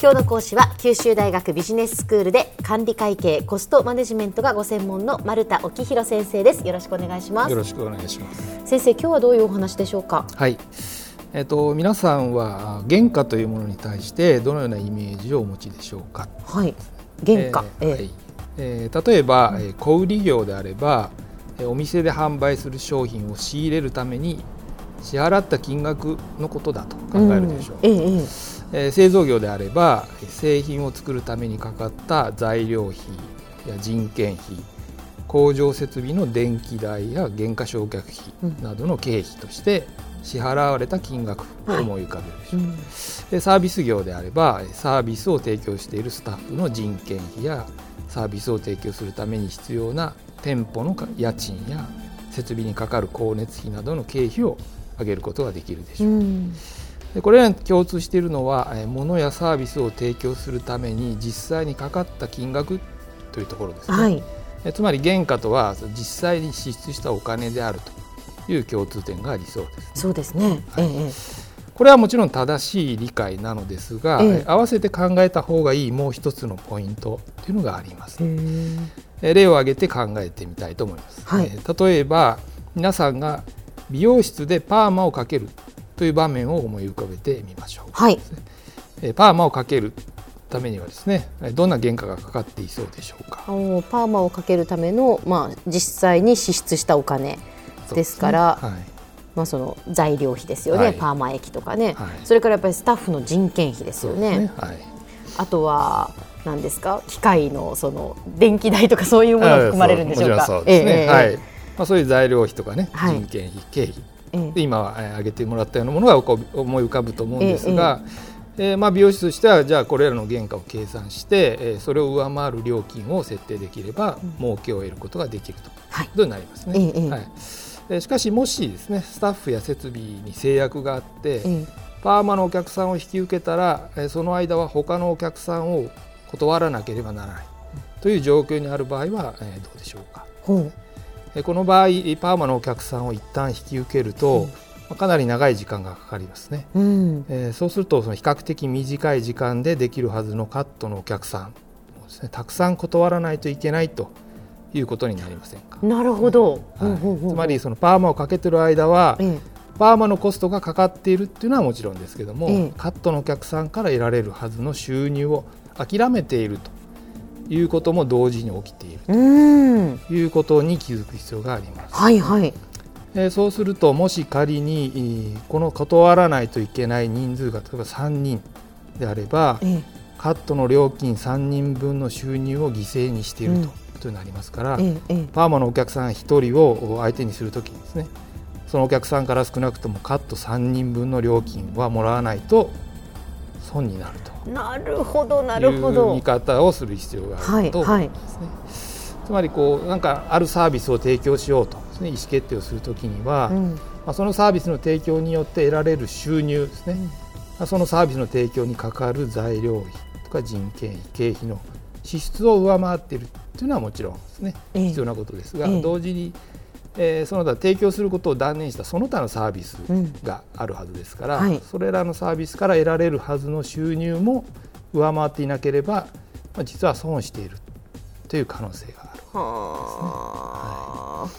今日の講師は九州大学ビジネススクールで管理会計コストマネジメントがご専門の丸田沖弘先生です。よろしくお願いします。よろしくお願いします。先生今日はどういうお話でしょうか？はい。えっと、皆さんは原価というものに対してどのようなイメージをお持ちでしょうか？はい、原価、えー、はい。えー、例えば、うん、小売業であればお店で販売する商品を仕入れるために支払った金額のことだと考えるでしょう。うん、えーえー、製造業であれば製品を作るためにかかった材料費や人件費工場設備の電気代や原価償却費などの経費として支払われた金額を思い浮かべるでしょう、はいうん、でサービス業であればサービスを提供しているスタッフの人件費やサービスを提供するために必要な店舗の家賃や設備にかかる光熱費などの経費を上げることができるでしょう。うん。でこれらに共通しているのは物やサービスを提供するために実際にかかった金額というところですね、はい、つまり原価とは実際に支出したお金であるという共通点がありそうです、ね、そうですね、はい、ええ、これはもちろん正しい理解なのですが、ええ、合わせて考えた方がいいもう一つのポイントというのがあります。例を挙げて考えてみたいと思います、はい、例えば皆さんが美容室でパーマをかけるという場面を思い浮かべてみましょう。はい、パーマをかけるためにはですねどんな原価がかかっていそうでしょうか？パーマをかけるための、まあ、実際に支出したお金ですから、ねはい、まあ、その材料費ですよね、はい、パーマ液とかね、はい、それからやっぱりスタッフの人件費ですよね。ね。あとは何ですか？機械のその電気代とかそういうものが含まれるんでしょうか？そうですね、えー、はいまあ、そういう材料費とかね、人件費経費。で今挙げてもらったようなものが思い浮かぶと思うんですが、えー、まあ、美容室としてはじゃあこれらの原価を計算して、えー、それを上回る料金を設定できれば儲けを得ることができると。い。うことになりますね。はい。しかしもしですねスタッフや設備に制約があって、パーマのお客さんを引き受けたらその間は他のお客さんを断らなければならないという状況にある場合は、えどうでしょうか。この場合パーマのお客さんを一旦引き受けると、うん、かなり長い時間がかかりますね、うん、えー、そうするとその比較的短い時間でできるはずのカットのお客さんをです、ね、たくさん断らないといけないということになりませんか？なるほど、はい、つまりそのパーマをかけてる間は、うん、パーマのコストがかかっているっていうのはもちろんですけども、カットのお客さんから得られるはずの収入を諦めているということも同時に起きているということに気づく必要があります。はいはい、えそうするともし仮にこの断らないといけない人数が例えば3人であれば、ええ、カットの料金3人分の収入を犠牲にしているということになりますから、うん、パーマのお客さん1人を相手にするときにですねそのお客さんから少なくともカット3人分の料金はもらわないと損になると。なるほどなるほど。見方をする必要があると。思いますね。はいはい、つまりこうなんかあるサービスを提供しようとです、ね、意思決定をするときには、うん、まあ、そのサービスの提供によって得られる収入ですね、うん、そのサービスの提供にかかる材料費とか人件費経費の支出を上回っているというのはもちろんですね、えー、必要なことですが、えー、同時にえー、その他提供することを断念したその他のサービスがあるはずですから、うん。はい、それらのサービスから得られるはずの収入も上回っていなければ、まあ、実は損しているという可能性がある、ね、は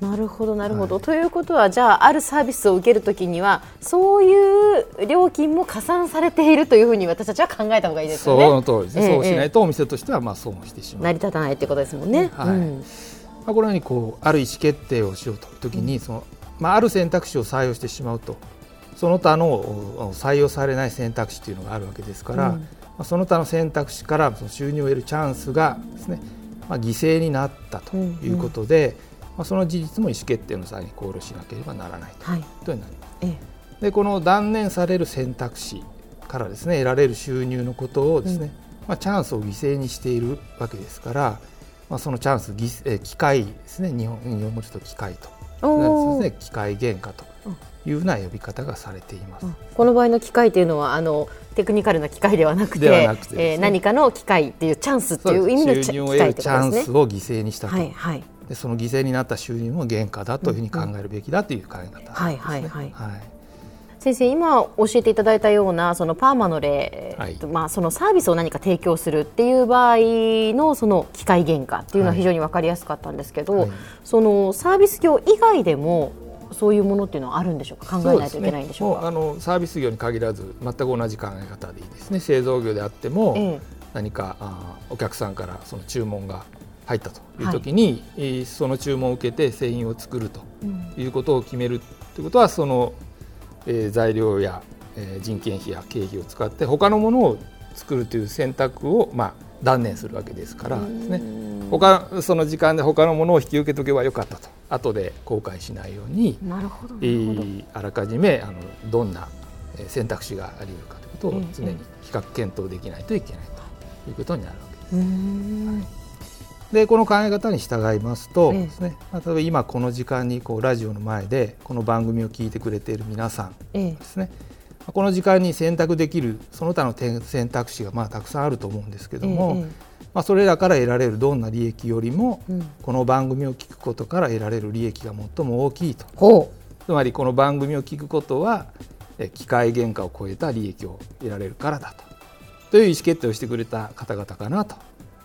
なるほどなるほど、はい、ということはじゃああるサービスを受けるときにはそういう料金も加算されているというふうに私たちは考えた方がいいですよね。その通りです、ね、えー、そうしないとお店としてはまあ損してしまう。成り立たないということですもんね。はい、うんまあ、このようにこうある意思決定をしようという時にその、まあ、ある選択肢を採用してしまうとその他の採用されない選択肢というのがあるわけですから、うん、まあ、その他の選択肢からその収入を得るチャンスがですね、まあ、犠牲になったということで、うん。うん、まあ、その事実も意思決定の際に考慮しなければならないということになります。はい、でこの断念される選択肢からですね得られる収入のことをですね、うん、まあ、チャンスを犠牲にしているわけですから、まあ、そのチャンスえ機械ですね。日本日本語ちょっと機械と。そうですね。機械原価というふうな呼び方がされています、この場合の機械というのはあのテクニカルな機械ではなくてね、えー、何かの機械っていうチャンスっていう意味の収入を得るチャンスを犠牲にしたと、はいはい、でその犠牲になった収入も原価だというふうに考えるべきだという考え方ですね。はいはいはい、はい先生今教えていただいたようなそのパーマの例、はい、まあ、そのサービスを何か提供するっていう場合のその機械原価っていうのは非常に分かりやすかったんですけど、はい、そのサービス業以外でもそういうものっていうのはあるんでしょうか？考えないといけないんでしょうか、ね、あのサービス業に限らず全く同じ考え方でいいですね。製造業であっても、ええ、何かあお客さんからその注文が入ったという時に、はい、その注文を受けて製品を作るということを決めるということはその、えー、材料や、えー、人件費や経費を使って他のものを作るという選択を、まあ、断念するわけですからですね。他その時間で他のものを引き受けとけばよかったと。後で後悔しないようになるほどあらかじめあのどんな選択肢があり得るかということを常に比較検討できないといけないということになるわけです。でこの考え方に従いますとですね、例えば今この時間にこうラジオの前でこの番組を聞いてくれている皆さんですね、この時間に選択できるその他の選択肢がまあたくさんあると思うんですけども、まあ、それらから得られるどんな利益よりも、この番組を聞くことから得られる利益が最も大きいと。つまりこの番組を聞くことは機械原価を超えた利益を得られるからだと。という意思決定をしてくれた方々かなという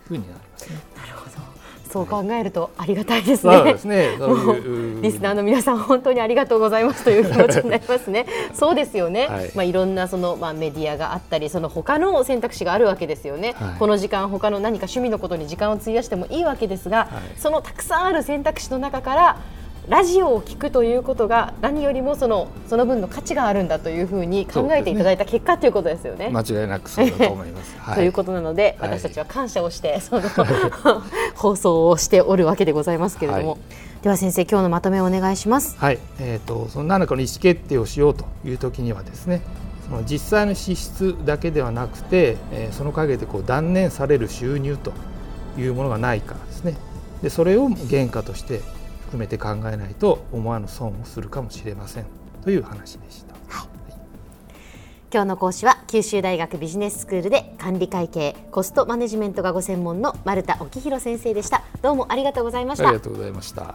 ふうになりますね。そう考えるとありがたいですね。そうですね。リスナーの皆さん本当にありがとうございますという気持ちになりますね。そうですよね。はい、まあいろんなそのまあメディアがあったり、その他の選択肢があるわけですよね。はい、この時間他の何か趣味のことに時間を費やしてもいいわけですが、はい、そのたくさんある選択肢の中からラジオを聞くということが何よりもそのその分の価値があるんだというふうに考えていただいた結果、ということですよね。間違いなくそうだと思います。はい、ということなので、私たちは感謝をしてその 放送をしておるわけでございますけれども、はい、では先生今日のまとめをお願いします。はい、えっ、ー、とその何らかの意思決定をしようという時にはですね。その実際の支出だけではなくて、えー、その陰でこう断念される収入というものがないかですねでそれを原価として含めて考えないと思わぬ損をするかもしれませんという話でした。はい。今日の講師は九州大学ビジネススクールで管理会計コストマネジメントがご専門の丸田沖弘先生でした。どうもありがとうございました。ありがとうございました